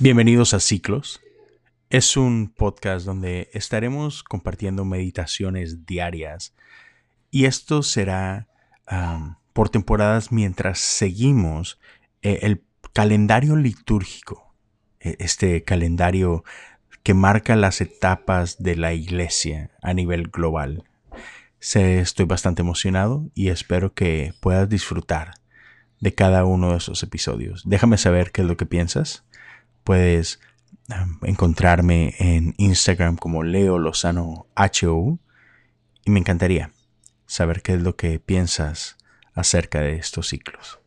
Bienvenidos a Ciclos. Es un podcast donde estaremos compartiendo meditaciones diarias y esto será por temporadas mientras seguimos eh, el calendario litúrgico, e, este calendario que marca las etapas de la iglesia a nivel global. estoy bastante emocionado y espero que puedas disfrutar de cada uno de esos episodios. Déjame saber qué es lo que piensas Puedes encontrarme en Instagram como Leo Lozano HO y me encantaría saber qué es lo que piensas acerca de estos ciclos.